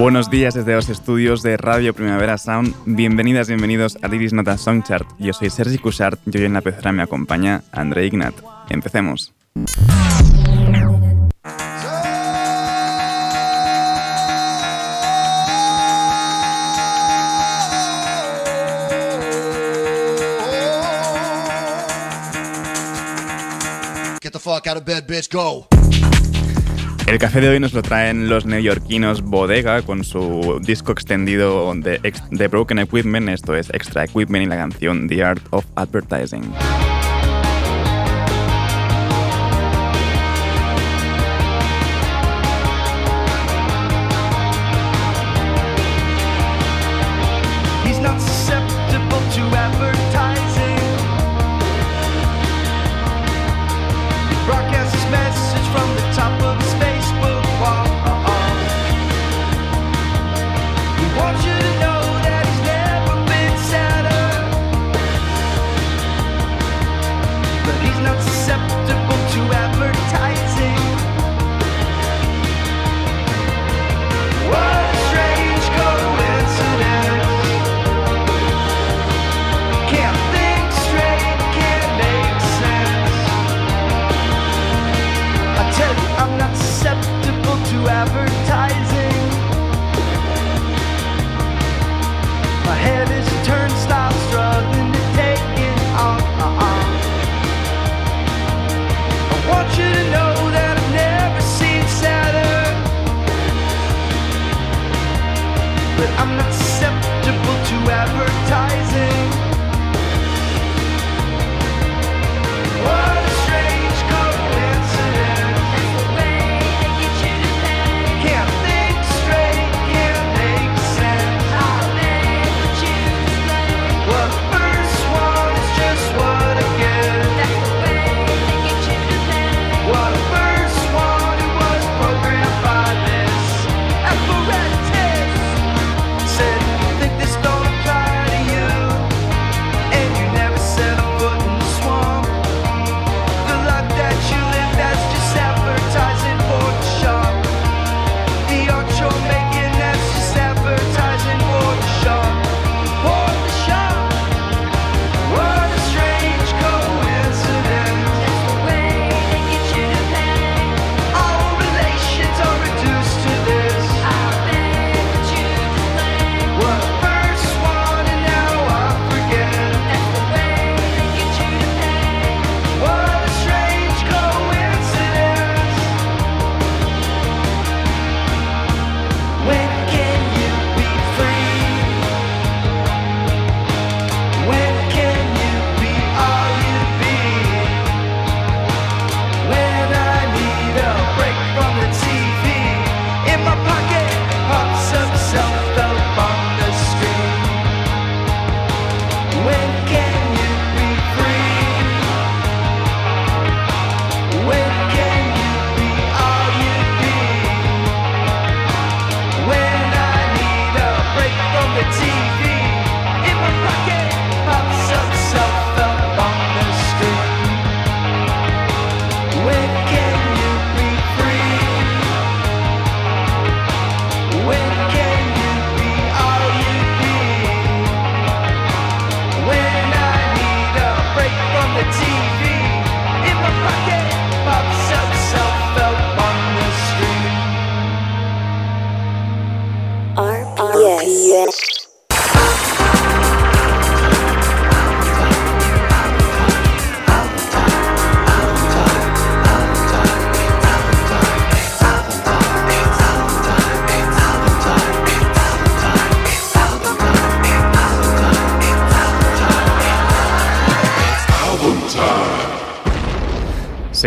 Buenos días desde los estudios de Radio Primavera Sound. Bienvenidas, bienvenidos a Iris Nota Songchart. Yo soy Sergi Cushart y hoy en la pecera me acompaña André Ignat. Empecemos. Get the fuck out of bed, bitch, go. El café de hoy nos lo traen los neoyorquinos Bodega con su disco extendido de, de Broken Equipment, esto es Extra Equipment y la canción The Art of Advertising.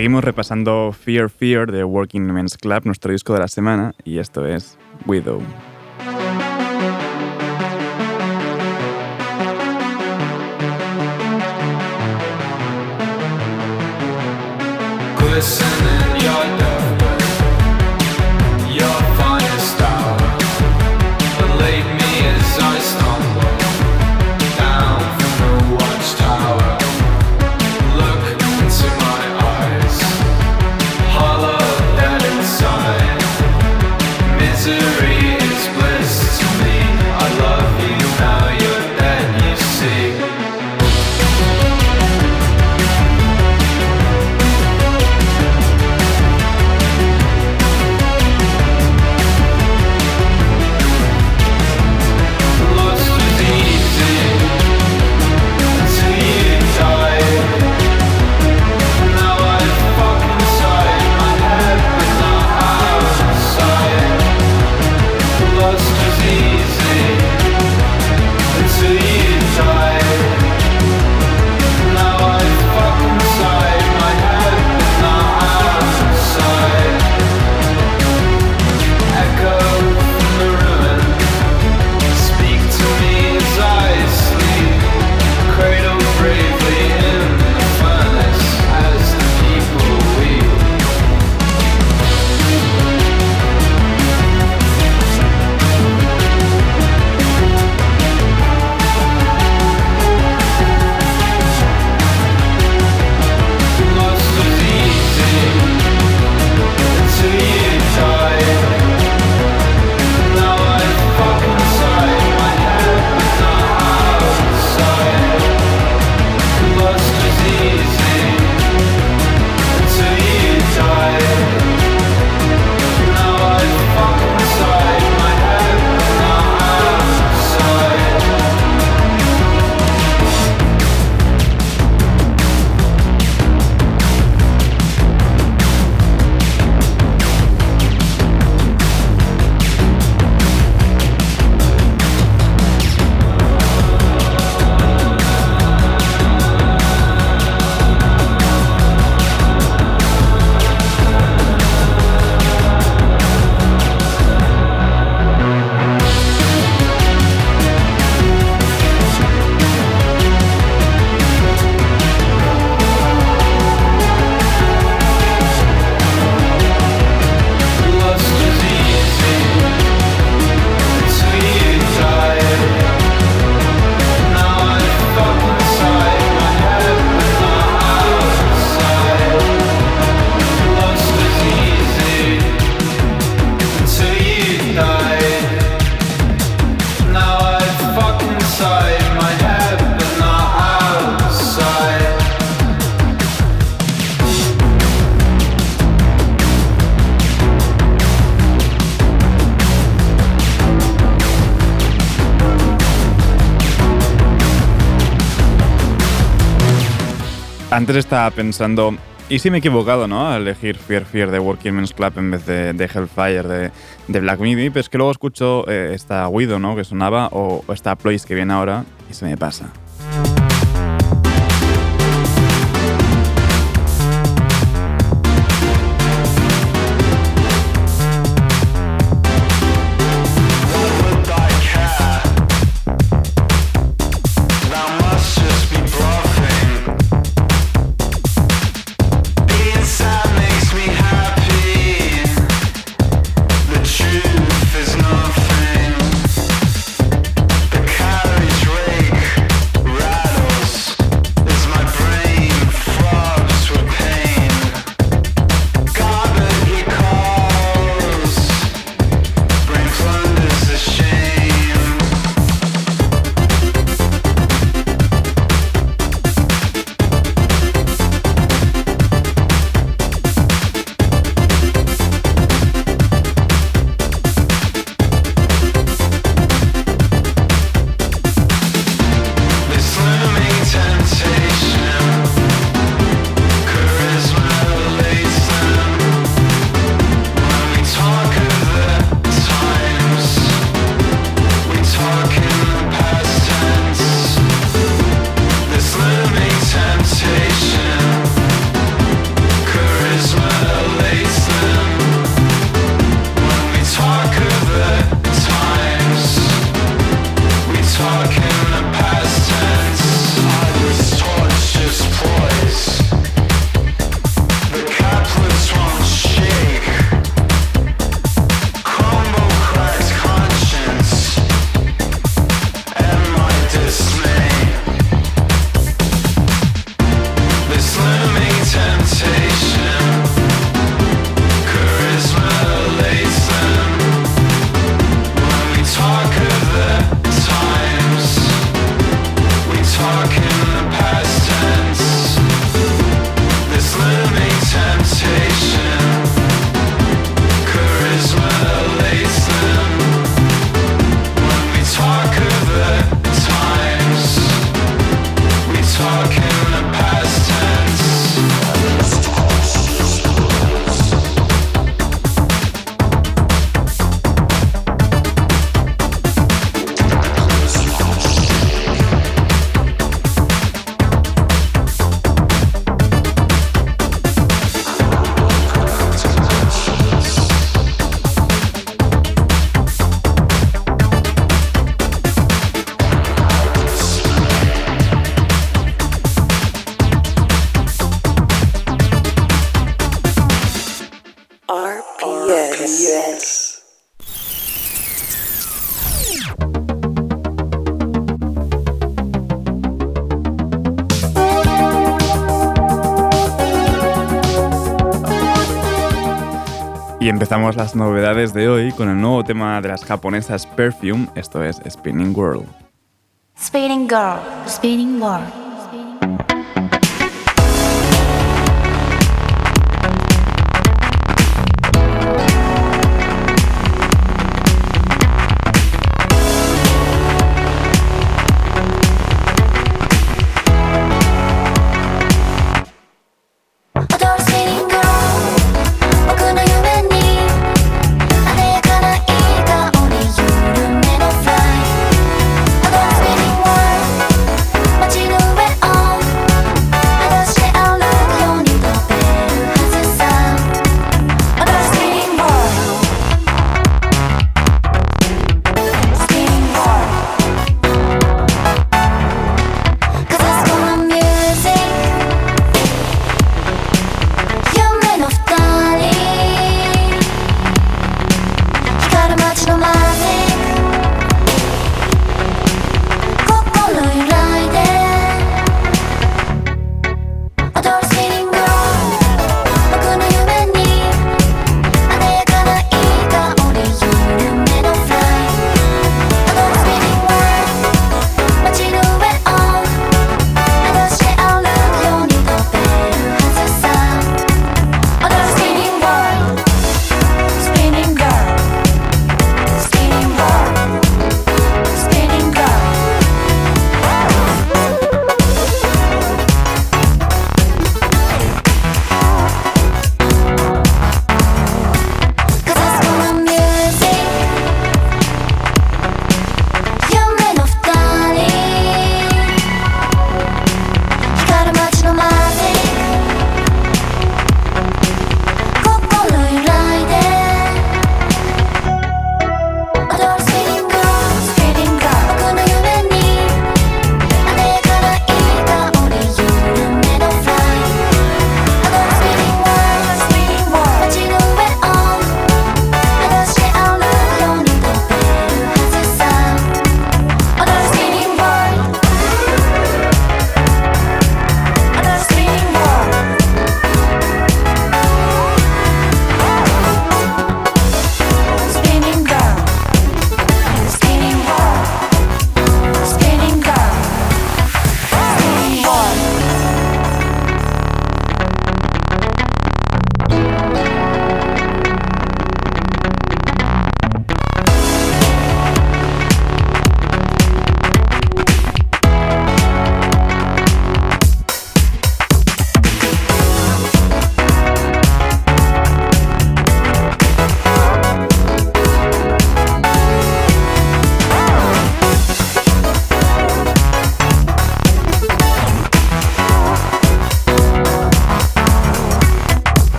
Seguimos repasando Fear Fear de Working Men's Club, nuestro disco de la semana, y esto es Widow. Antes estaba pensando, ¿y si me he equivocado, no? A elegir Fear Fear de Working Men's Club en vez de, Hellfire de, de, Black Midi, pero es que luego escucho eh, esta Widow, ¿no? Que sonaba, o, esta Ploys que viene ahora y se me pasa. Empezamos las novedades de hoy con el nuevo tema de las japonesas Perfume, esto es Spinning World. Spinning Girl, Spinning World.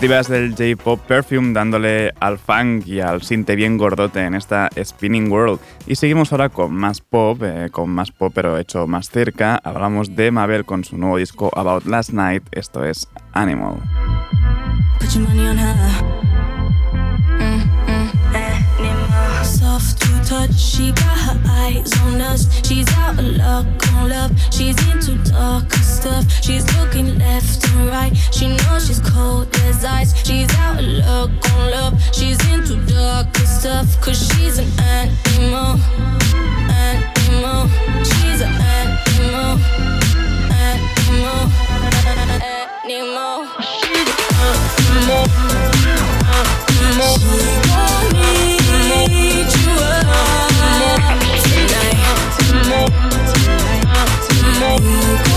Divas del J-Pop Perfume dándole al funk y al sinte bien gordote en esta Spinning World. Y seguimos ahora con más pop, eh, con más pop pero hecho más cerca. Hablamos de Mabel con su nuevo disco About Last Night, esto es Animal. Touch. She got her eyes on us. She's out of luck on love. She's into darker stuff. She's looking left and right. She knows she's cold as ice. She's out of luck on love. She's into darker stuff. Cause she's an animal. Animal. She's an animal. Animal. Animal. She's an animal. Animal. tonight, tonight.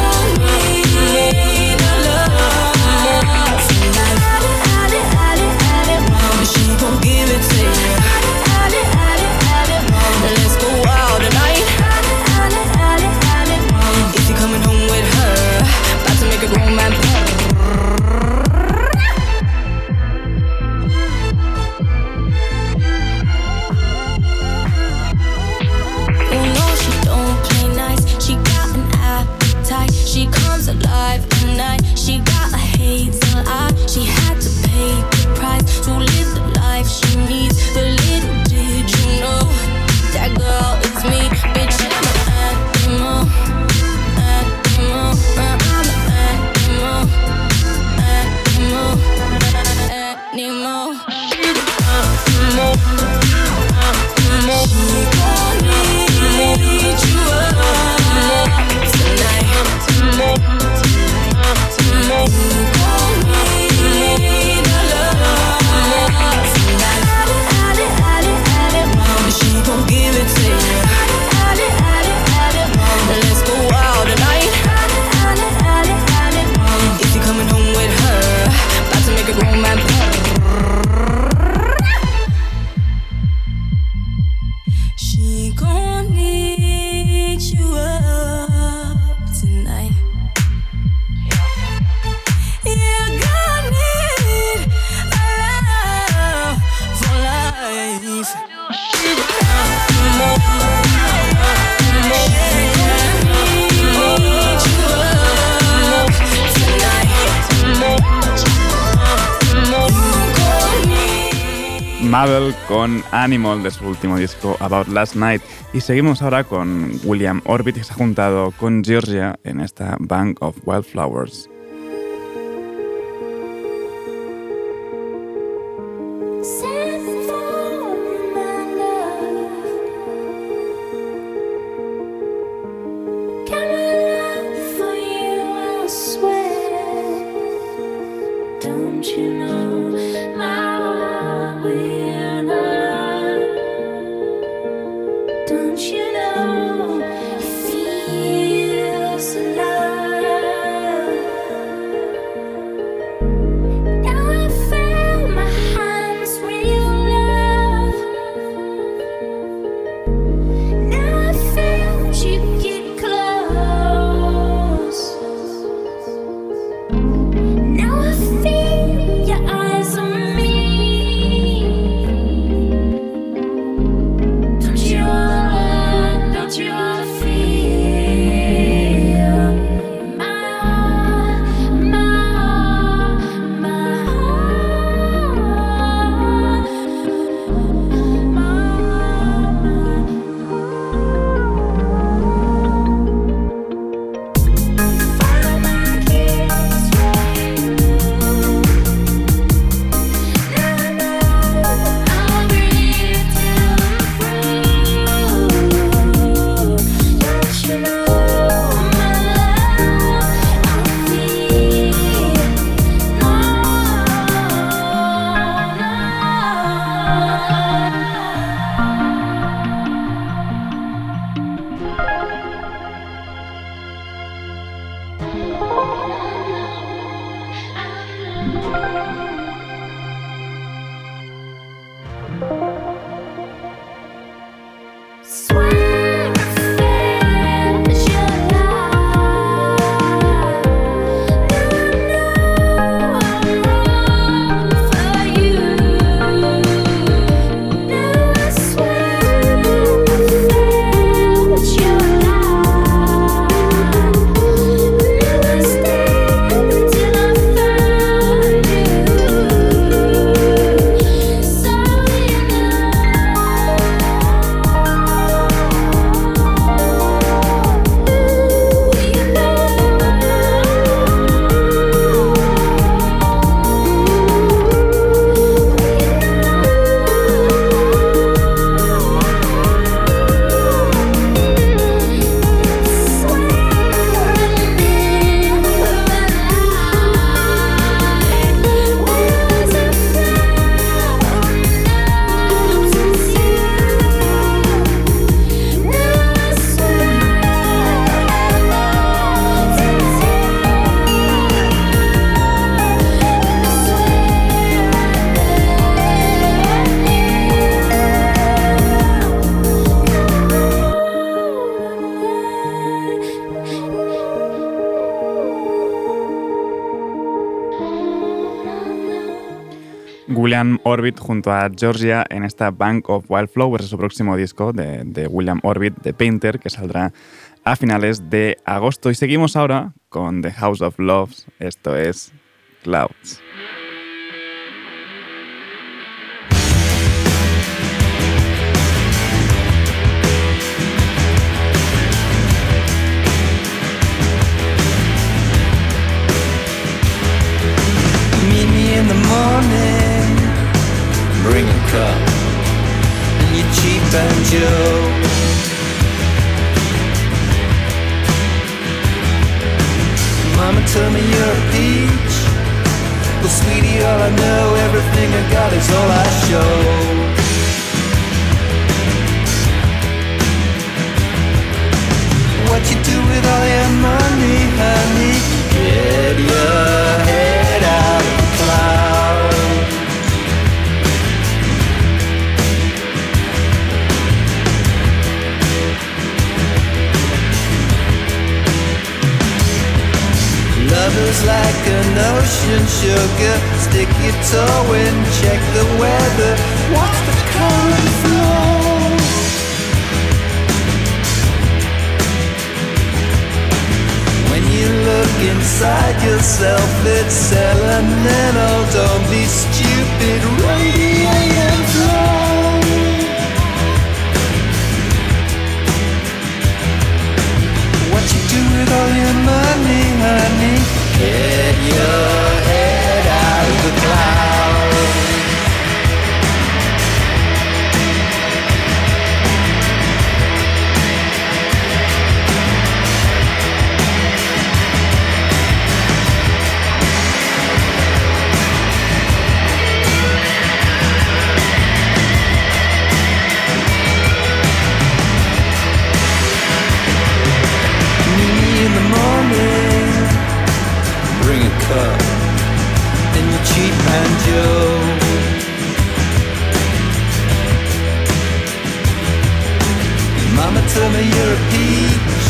Con Animal de su último disco About Last Night. Y seguimos ahora con William Orbit que se ha juntado con Georgia en esta Bank of Wildflowers. Orbit junto a Georgia en esta Bank of Wildflowers, su próximo disco de, de William Orbit, de Painter, que saldrá a finales de agosto. Y seguimos ahora con The House of Loves, esto es Clouds. Bring a cup and your cheap banjo. Mama told me you're a peach. Well, sweetie, all I know, everything I got is all I show. What you do with all your money, honey? Get your head feels like an ocean sugar. Stick your toe in, check the weather. What's the current flow? When you look inside yourself, it's elemental. Don't be stupid, radiate and flow. What you do with all your money, honey? Get your and Joe. Mama tell me you're a peach.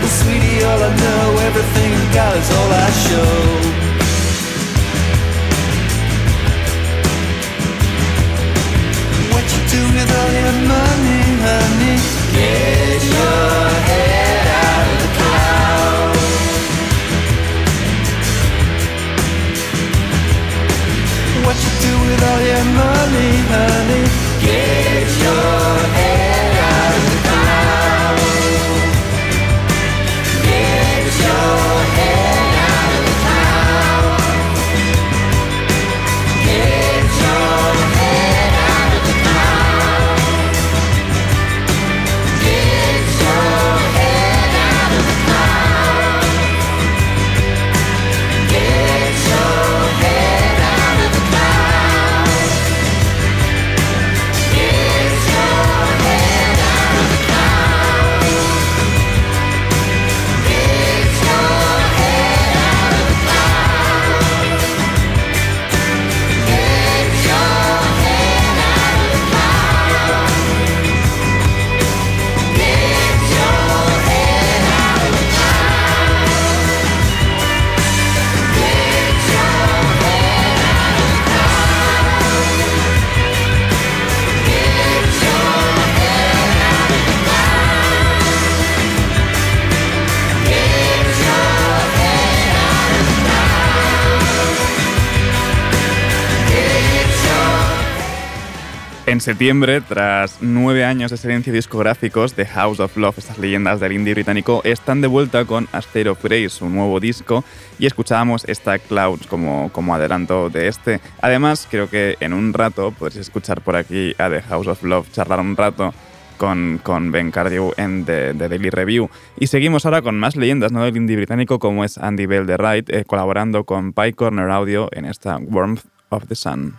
Well, sweetie, all I know, everything I got is all I show. What you do with all your money, honey? Get your head What you do with all your money, honey? Get your head out of the clouds. Get your septiembre, tras nueve años de silencio discográficos, The House of Love, estas leyendas del indie británico, están de vuelta con A State of Grace, su nuevo disco, y escuchábamos esta Clouds como, como adelanto de este. Además, creo que en un rato podréis escuchar por aquí a The House of Love charlar un rato con, con Ben Cardew en The, The Daily Review. Y seguimos ahora con más leyendas ¿no? del indie británico, como es Andy Bell de Wright, eh, colaborando con Pie Corner Audio en esta Warmth of the Sun.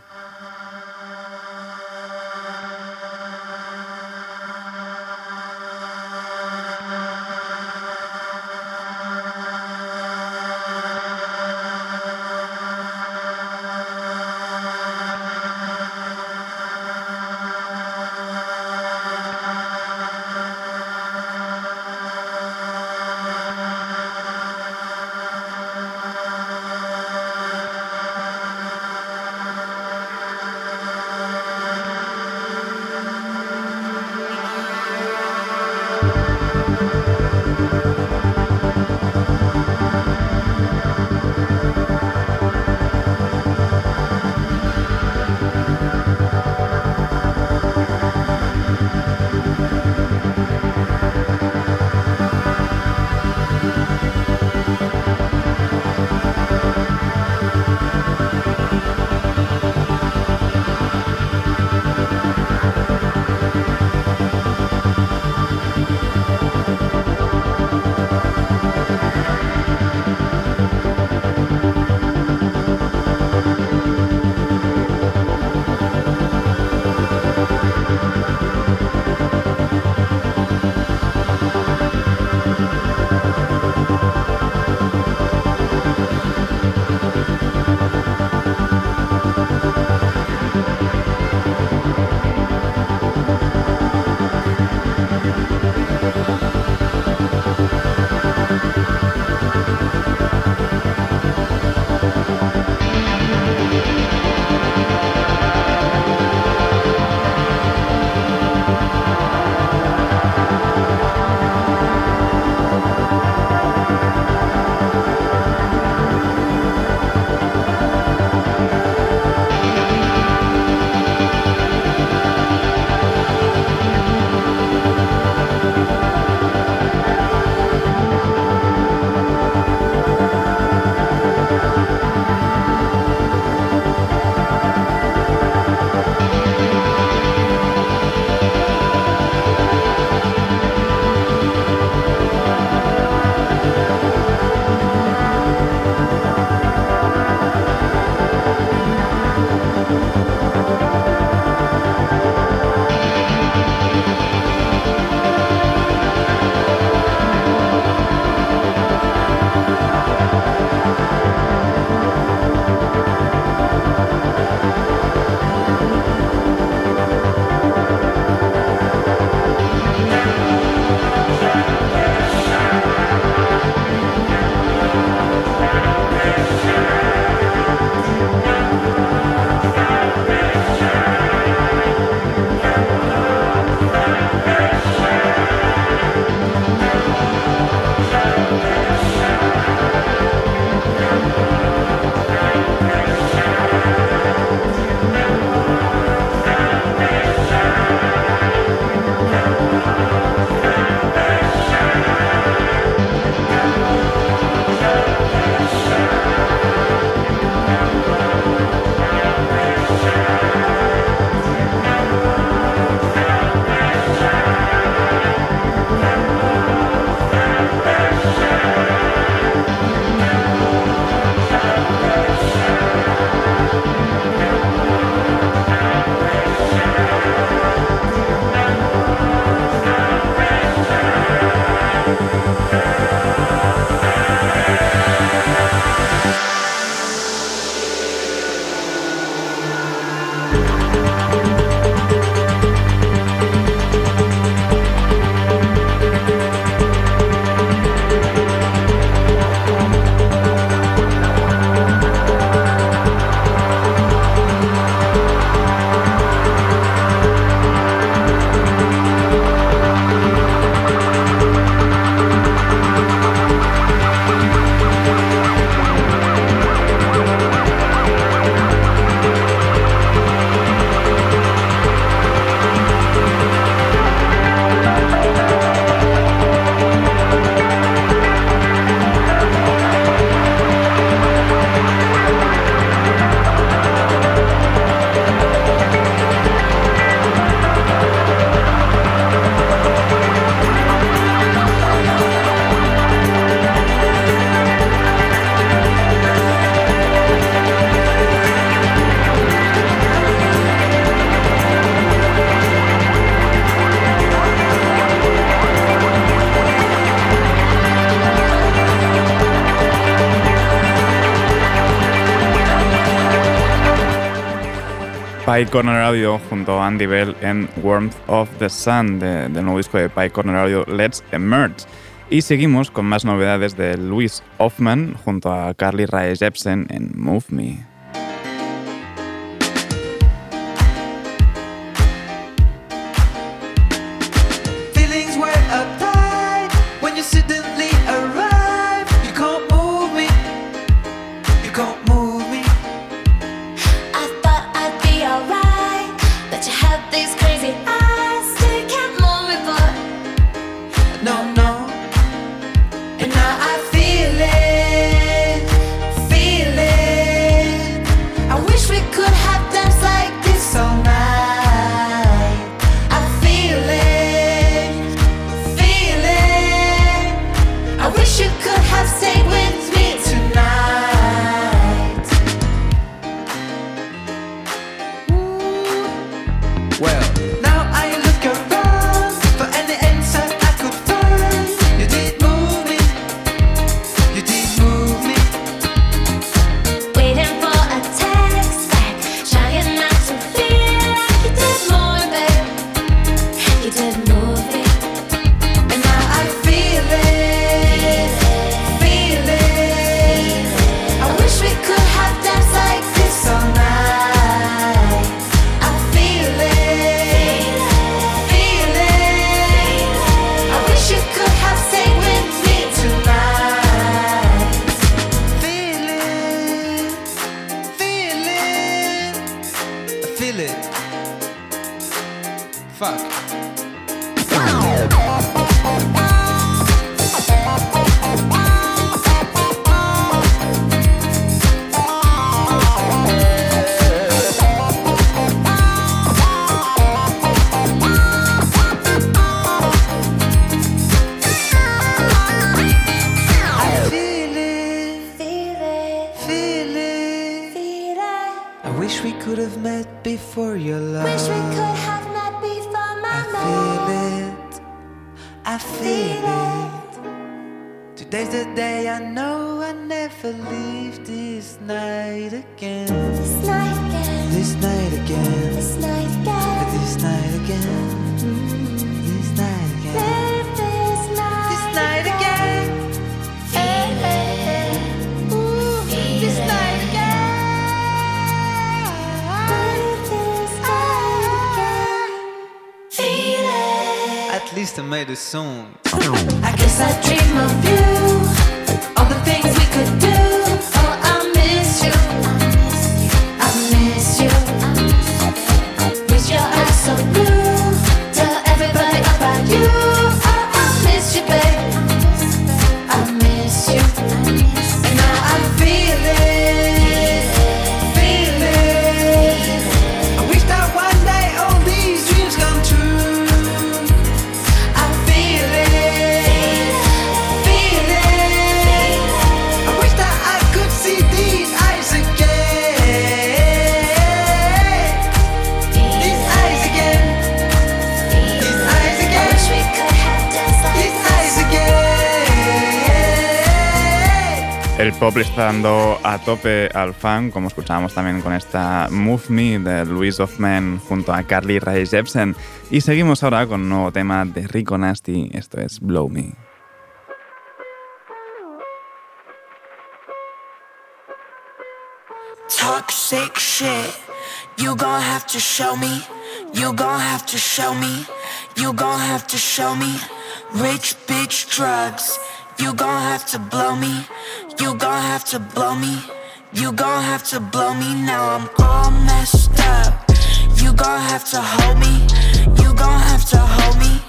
Pie Corner Audio junto a Andy Bell en Warmth of the Sun de- del nuevo disco de Pie Corner Audio Let's Emerge. Y seguimos con más novedades de Louis Hoffman junto a Carly Rae Jepsen en Move Me. Least I made a song. I guess I dream of you. All the things we could do. Pop está dando a tope al fan, como escuchábamos también con esta Move Me de Louis Hoffman junto a Carly Rae Jepsen. Y seguimos ahora con un nuevo tema de Rico Nasty, esto es Blow Me. Toxic shit. You gon' have to show me. You gon' have to show me. You gon' have to show me. Rich bitch drugs. You gon' have to blow me. You gon' have to blow me. You gon' have to blow me. Now I'm all messed up. You gon' have to hold me. You gon' have to hold me.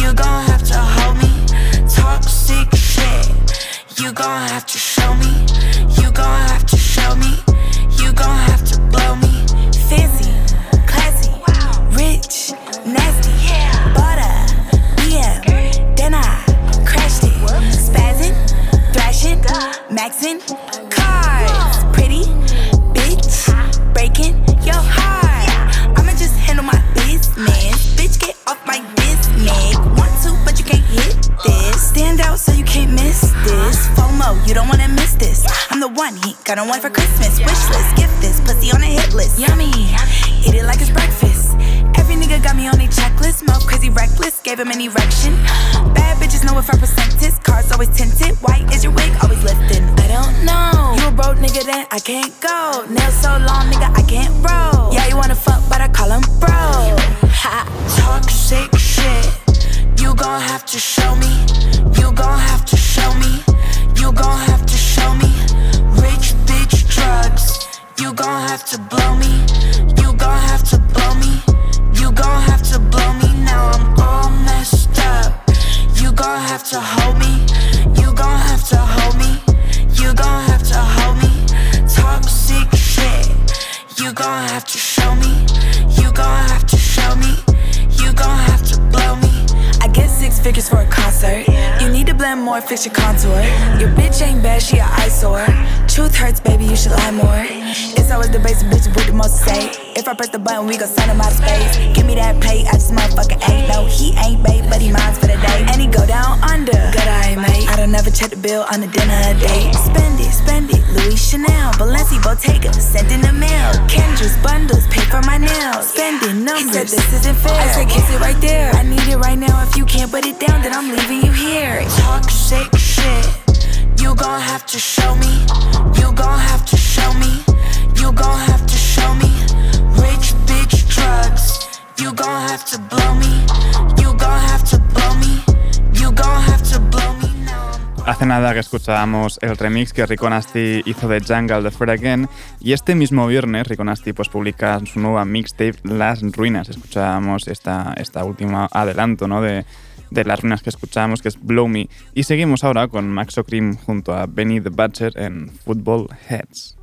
You gon' have to hold me. Toxic shit. You gon' have to show me. You gon' have to show me. You gon' have to blow me. Fancy, classy, rich, nasty, maxing, cars. Pretty, bitch, breaking your heart. I'ma just handle my business. Bitch, get off my business. Want to, but you can't hit this. Stand out so you can't miss this. FOMO, you don't wanna miss this. I'm the one he got on one for Christmas. Wish list, gift this pussy on a hit list. Yummy. eat it like it's breakfast. Every nigga got me on a checklist. Mouth crazy reckless, gave him an erection. Bad bitches know if I present this. Cars always tinted. White is your wig, Nigga, then I can't go. Nails so long, nigga, I can't roll. On the dinner date. Spend it, spend it. Louis Chanel, Balenci, Bottega, send in the mail. Kendra's bundles, pay for my nails. Spending numbers. He said this isn't fair. I said kiss it right there. I need it right now. If you can't put it down, then I'm leaving you here. Toxic shit. You gon' have to show me. You gon' have to show me. You gon' have to show me. Rich bitch drugs. You gon' have to blow me. Hace nada que escuchábamos el remix que Rico Nasty hizo de Jungle de Fred Again y este mismo viernes Rico Nasty pues publica su nueva mixtape Las Ruinas. Escuchábamos esta, esta última adelanto ¿no? de, de las ruinas que escuchábamos que es Blow Me y seguimos ahora con Max O'Cream junto a Benny the Butcher en Football Heads.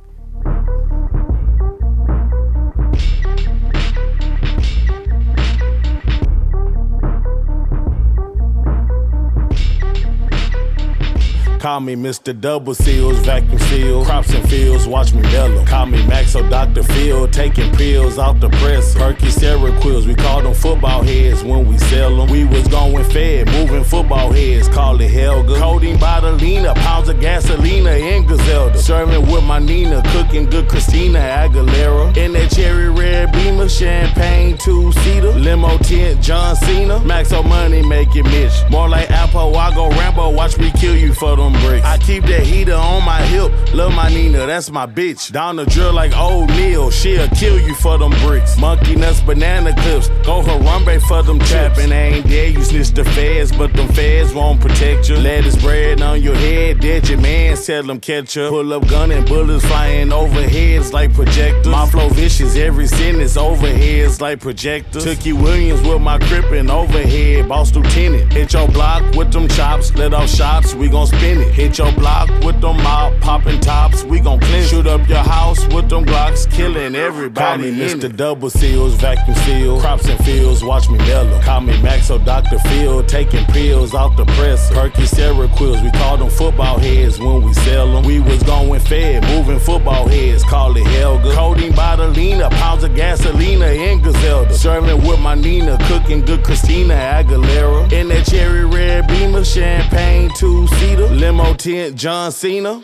Call me Mr. Double Seals, vacuum seal, crops and fields, watch me mellow. Call me Maxo Dr. Phil, taking pills off the press. Perky Seroquills, we call them football heads when we sell them. We was going fed, moving football heads, call it Helga. Codeine Bottlina, pounds of gasolina in Gazelda. Serving with my Nina, cooking good Christina Aguilera. In that cherry red beamer, champagne two-seater. Limo tent, John Cena. Maxo money make it Mitch. More like Apple, I go Rambo, watch me kill you for them bricks. I keep that heater on my hip, love my Nina, that's my bitch. Down the drill like old Neil, she'll kill you for them bricks. Monkey nuts, banana clips, go Harambe for them trapping. ain't there, you snitch the feds, but them feds won't protect you. Lettuce bread on your head, dead your man, tell them catch up. Pull up gun and bullets flying overheads like projectors. My flow vicious, every sentence overheads like projectors. Tookie Williams with my grip and overhead, boss lieutenant. Hit your block with them chops, let off shots, we gon' spin it. Hit your block with them mouth popping tops, we gon' clean. Shoot up your house with them Glocks, killing everybody. Call me Mr. Double Seals, vacuum seal, crops and fields, watch me mellow. Call me Max Maxo Dr. Phil, taking pills off the press. Perky Seroquills, we call them football heads when we sell them. We was going fed, moving football heads, call it Helga. Codeine Bottlina, pounds of gasolina in Gazelda. Serving with my Nina, cooking good Christina Aguilera. In that cherry red beamer, champagne two-seater. Limo tent, John Cena.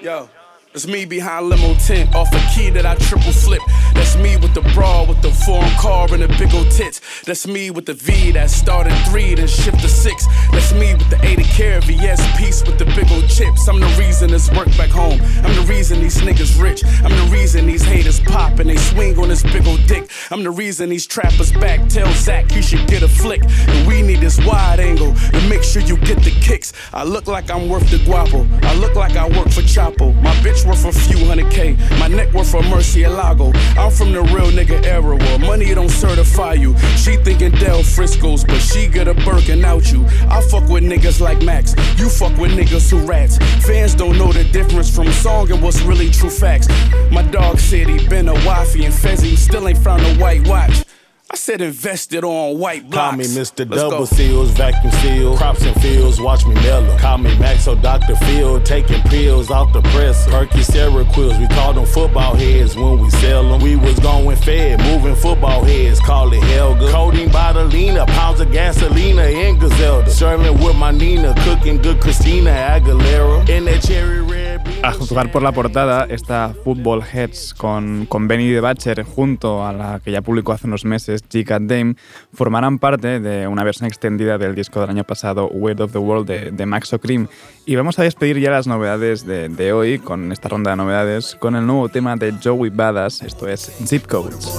Yo, it's me behind limo tent off a key that I triple flip. That's me with the bra, with the foreign car and the big old tits. That's me with the V that started three, then shift to six. That's me with the 80 care VS piece with the big old chips. I'm the reason this work back home. I'm the reason these niggas rich. I'm the reason these haters pop and they swing on this big old dick. I'm the reason these trappers back. Tell Zach he should get a flick. And we need this wide angle to make sure you get the kicks. I look like I'm worth the guapo. I look like I work for Chapo. My bitch worth a few hundred K. My neck worth a Mercy Lago. I'm from the real nigga era where money don't certify you. She thinking Del Frisco's, but she get a Birkin out you. I fuck with niggas like Max. You fuck with niggas who rats. Fans don't know the difference from song and what's really true facts. My dog said he been a wifey and Fezzy still ain't found a white watch. I said invested on white blocks. Call me Mr. Let's Double go. Seals, vacuum seal, crops and fields, watch me mellow. Call me Maxo Dr. Phil, taking pills off the press. Perky Seroquills, we call them football heads when we sell them. We was going fed, moving football heads, call it Helga. Codeine Bottlina, pounds of gasolina in Gazelda. Serving with my Nina, cooking good Christina Aguilera. In that cherry red. A juzgar por la portada, esta Football Heads con, con Benny de Batcher junto a la que ya publicó hace unos meses, G-Cat Dame, formarán parte de una versión extendida del disco del año pasado, Weight of the World, de, de Max O'Cream. Y vamos a despedir ya las novedades de, de hoy, con esta ronda de novedades, con el nuevo tema de Joey Badass, esto es Zip Codes.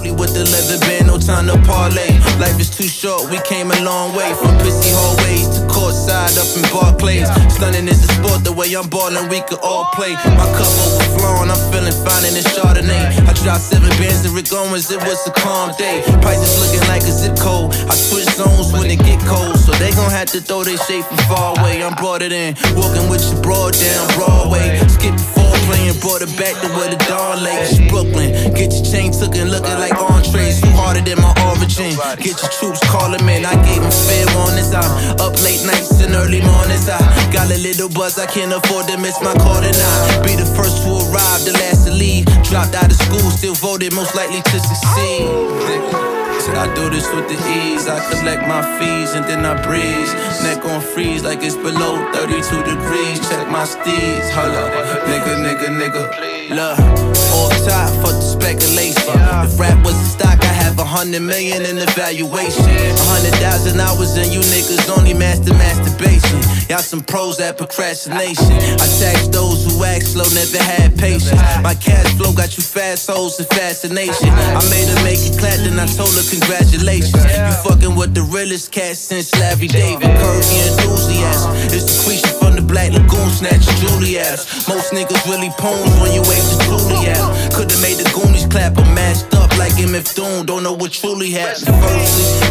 From in Barclays. Stunning is the sport, the way I'm ballin', we could all play. My cup overflowing, I'm feeling fine in Chardonnay. I dropped seven bands to Rick Owens, it was a calm day. Prices looking like a zip code. I switch zones when it get cold, so they gon' have to throw their shade from far away. I'm brought it in, walking with your broad down Broadway. Skip playing, brought back to where the dawn lay. It's Brooklyn, get your chain tooken, looking like entrees. Too harder than my origin. Get your troops calling in, I gave them fair warnings. I'm up late nights and early mornings. I got a little buzz, I can't afford to miss my call tonight. Be the first to arrive, the last to leave. Dropped out of school, still voted most likely to succeed. Said I do this with the ease. I collect my fees and then I breeze. Neck on freeze like it's below 32 degrees. Check my steeds. Hold up. Nigga, nigga, nigga. Look, off top for the speculation. If rap was a stock, I have a hundred million in the valuation. A hundred thousand hours and you niggas only master masturbation. Y'all some pros at procrastination. I tax those who act slow, never had patience. My cash flow got you fast souls and fascination. I made her make it clap, then I told her congratulations. You fucking with the realest cat since Larry David. Curvy enthusiasm. It's the creature from the Black Lagoon, snatch Juliet. Most niggas really poems when you wave to Juliet. Could've made the Goonies clap or mashed up like MF Doom. Don't know what truly happened.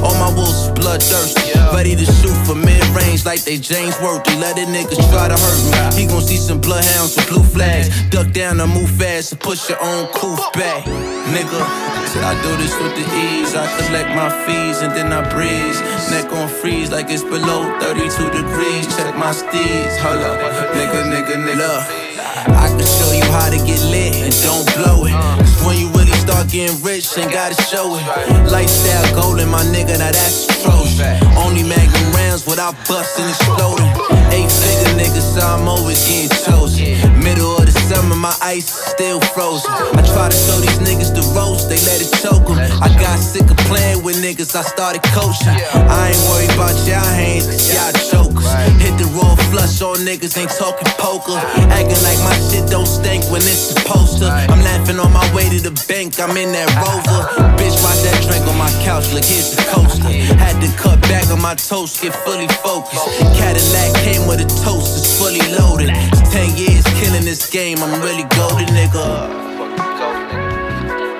All my wolves is bloodthirsty. Ready to shoot for mid range like they James Worthy. Let the niggas try to hurt me. He gon' see some bloodhounds with blue flags. Duck down and move fast and push your own coof back. Nigga, said I do this with the ease. I collect my fees and then I breeze. Neck on freeze like it's below 32 degrees. Check my steeds. Hold up. Nigga, nigga, nigga. I can show you how to get lit and don't blow it. Cause when you really start getting rich, ain't gotta show it. Lifestyle golden, my nigga, now that's the. Only magnum rounds without busting and exploding. Eight figure niggas, so I'm always getting chosen. Middle of the summer, my ice is still frozen. I try to show these niggas the ropes, they let it choke 'em. I got sick of playing with niggas, I started coaching. I ain't worried about y'all hands, y'all jokers. Hit the raw flush on niggas, ain't talking poker. Acting like my shit don't stink when it's supposed to. I'm laughing on my way to the bank, I'm in that rover. Bitch, watch that drink on my couch, look, here's the coaster. Had to cut back on my toast, get fully focused. Cadillac came with a toast, it's fully loaded. 10 years killing this game, I'm really golden, nigga.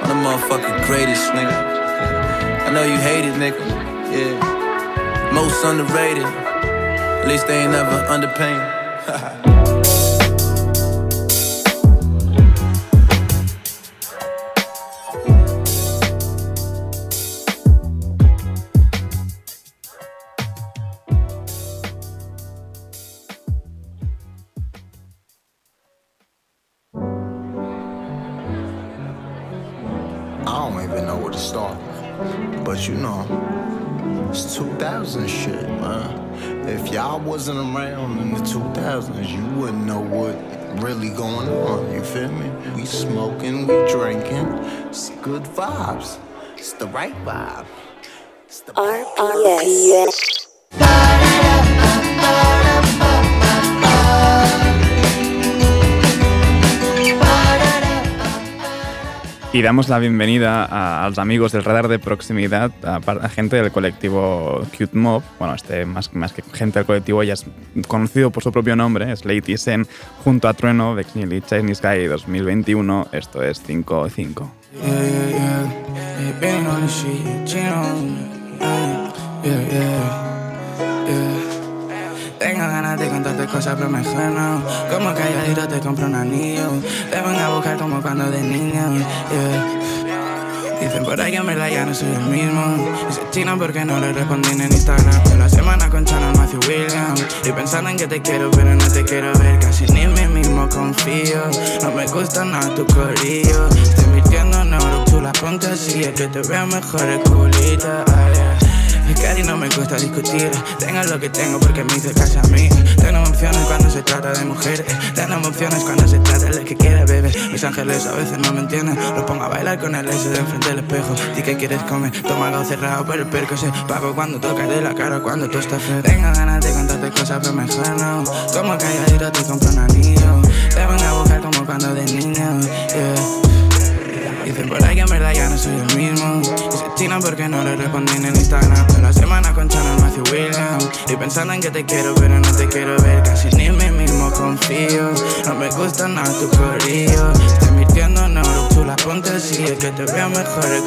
I'm the motherfucking greatest, nigga. I know you hate it, nigga. Yeah. Most underrated. At least they ain't never underpaid. you know, it's 2000 shit, man. If y'all wasn't around in the 2000s, you wouldn't know what really going on. You feel me? We smoking, we drinking. It's good vibes. It's the right vibe. It's the RPS. Y damos la bienvenida a, los amigos del radar de proximidad, a, gente del colectivo Cute Mob. Bueno, este más, que gente del colectivo, ya es conocido por su propio nombre, es Lady Sen, junto a Trueno, de Chinese Guy 2021. Esto es 5-5. Yeah, yeah, yeah. yeah been on the shit, chin on. Yeah, yeah, yeah. Tengo ganas de contarte cosas, pero mejor no. Como calladito te compro un anillo. Te van a buscar como cuando de niño. Yeah. Dicen por ahí que en verdad ya no soy el mismo. Dice chino porque no le respondí en Instagram. La semana con Channel Matthew Williams. Y pensando en que te quiero, pero no te quiero ver. Casi ni en mí mismo confío. No me gusta nada tu corillo. Estoy invirtiendo en oro, tú la. Es que te veo mejor el culito. ah. Ti no me cuesta discutir. Tengo lo que tengo porque me hice caso a mí. Tengo opciones cuando se trata de mujeres. Tengo opciones cuando se trata de las que quiere beber. Mis ángeles a veces no me entienden. Los pongo a bailar con el S de enfrente del espejo. Di que quieres comer, toma algo cerrado, pero el perco se pago cuando toca de la cara cuando tú estás feo. Tengo ganas de contarte cosas, pero mejor no. Como calladito te compro un anillo. Te van a buscar como cuando de niño. Yeah. Dicen por ahí que en verdad ya no soy el mismo. Y se chinan porque no le respondí en el Instagram. La semana con Channel Matthew Williams. Y pensando en que te quiero, pero no te quiero ver. Casi ni en mí mismo confío. No me gusta nada tu corillo. Estoy mintiendo en oro, chula, ponte así. Es que te veo mejor el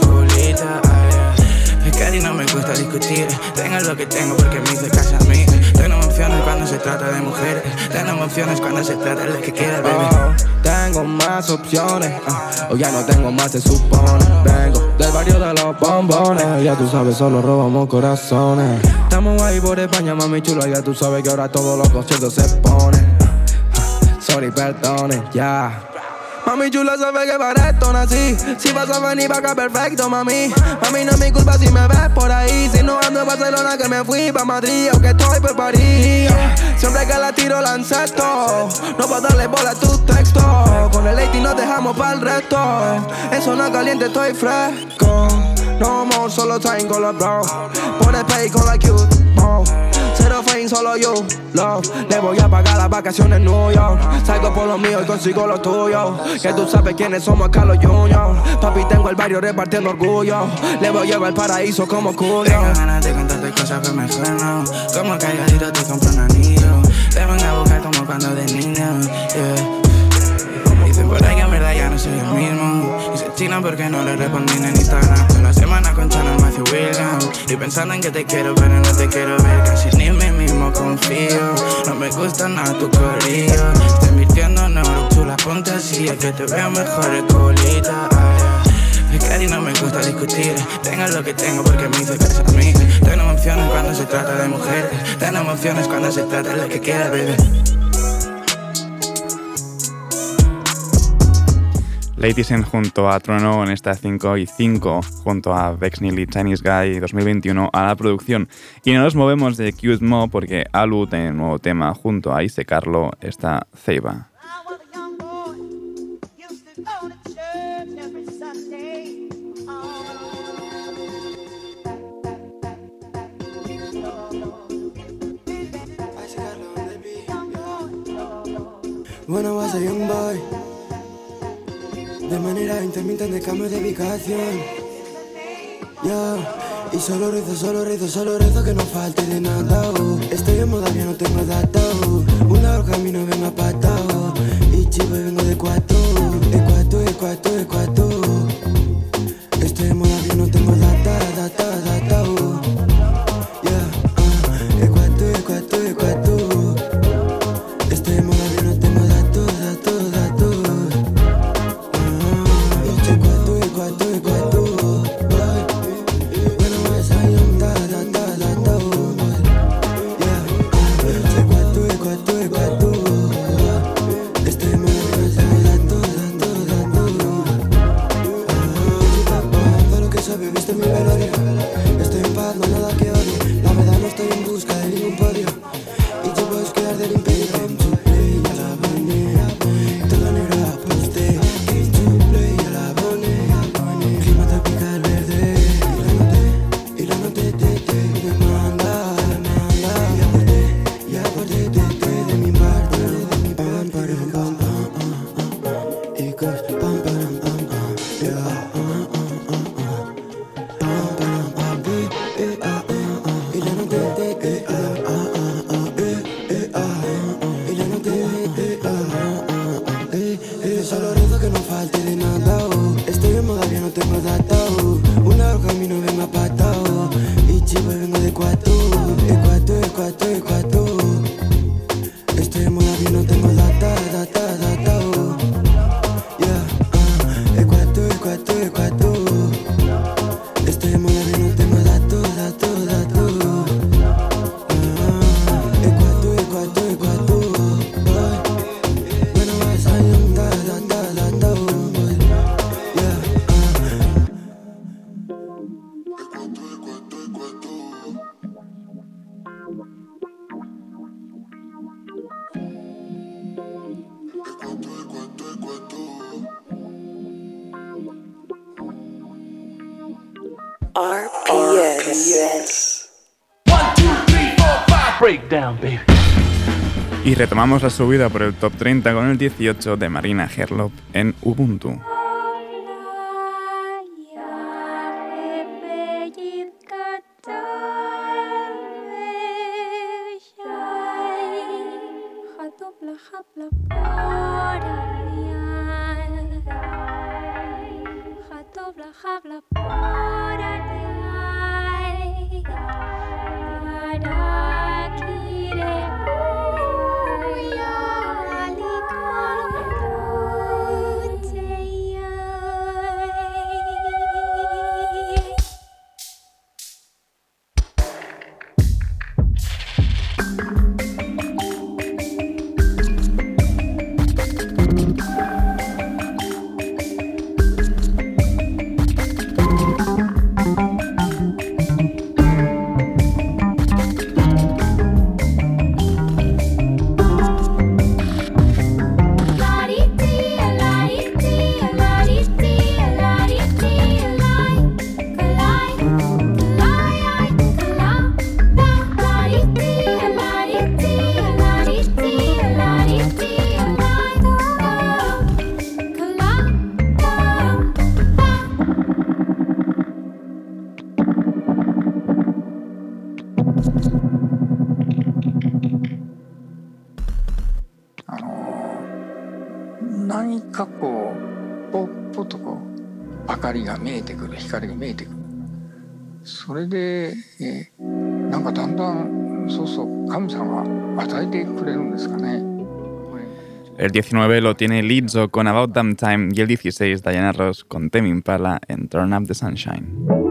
ay. Es que a ti no me gusta discutir. Tengo lo que tengo porque me hice caso a mí. Tengo emociones cuando se trata de mujeres. Tengo emociones cuando se trata de las que quiere, baby. Tengo más opciones, ah, o ya no tengo más, se supone. Vengo del barrio de los bombones, ya tú sabes, solo robamos corazones. Estamos ahí por España, mami chula, ya tú sabes que ahora todos los conciertos se ponen. Ah, Sorry, perdone, ya. Mami chula sabe que para esto nací Si vas a venir pa' acá perfecto, mami Mami no es mi culpa si me ves por ahí Si no ando en Barcelona que me fui pa' Madrid Aunque estoy por París Siempre que la tiro la encesto No puedo darle bola a tus textos Con el lady nos dejamos para el resto. En zona caliente estoy fresco. No more, solo time con los bro Por el pay con la cute, oh. Cero fame, solo you, love Le voy a pagar las vacaciones en New York Salgo por lo mío y consigo lo tuyo Que tú sabes quiénes somos Carlos Junior Papi, tengo el barrio repartiendo orgullo Le voy a llevar al paraíso como culo Tengo ganas de contarte cosas, pero mejor no. Como calladito te compro un anillo. Te van a buscar como cuando de niño. Yeah. Dicen por ahí que en verdad ya no soy el mismo. Porque no le respondí en Instagram. La semana con Channel Matthew Williams. Y pensando en que te quiero, pero no te quiero ver. Casi ni en mí mismo confío. No me gusta nada tu corillo. Estoy invirtiendo en oro, chula, ponte así. Es que te veo mejor el colita. Es que a ti no me gusta discutir. Tengo lo que tengo porque me hice caso a mí. Tengo emociones cuando se trata de mujeres. Tengo emociones cuando se trata de lo que quiera, baby. Ladies junto a Trono en esta 5 y 5, junto a Vex Neely Chinese Guy 2021 a la producción. Y no nos movemos de Cute Mo porque Alu tiene un nuevo tema junto a Ise Carlo, esta Ceiba. When I was a young boy De manera intermitente cambio de ubicación Yo Y solo rezo, solo rezo, solo rezo que no falte de nada oh. Estoy en moda, ya no tengo data oh. Un largo camino vengo apatado Y chivo y vengo de cuatro Ecuato, ecuato, ecuato RPS. Breakdown, baby. Y retomamos la subida por el top 30 con el 18 de Marina Herlop en Ubuntu. なんかだんだんそうそう神様は与えてくれるんですかね。El 19 lo tiene Lizzo con About Damn Time y el 16 Diana Ross con Tame Impala en Turn Up the Sunshine.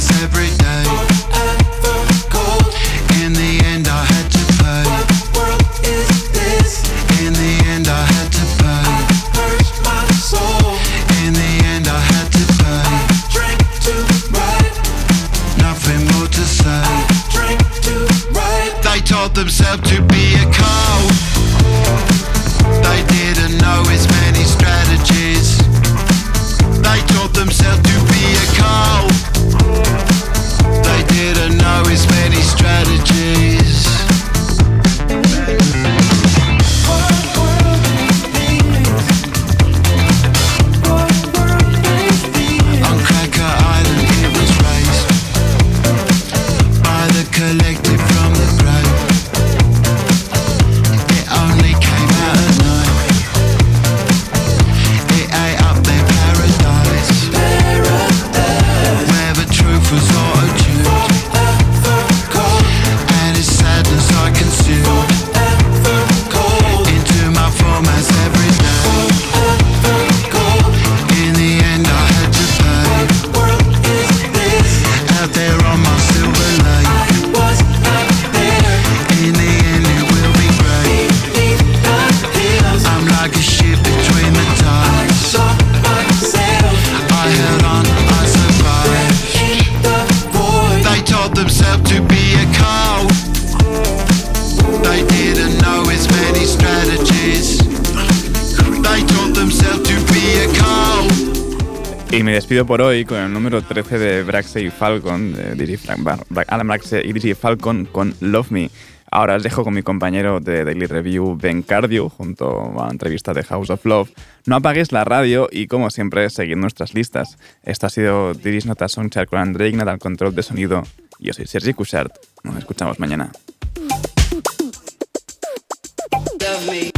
every despido por hoy con el número 13 de Braxe y Falcon, de DJ Frank, Alan Braxe y DJ Falcon con Love Me. Ahora os dejo con mi compañero de Daily Review, Ben Cardio, junto a la entrevista de House of Love. No apagues la radio y, como siempre, seguid nuestras listas. Esto ha sido Diris Nota Soundchart con André Ignat al control de sonido. Yo soy Sergi Cushart. Nos escuchamos mañana. Love me.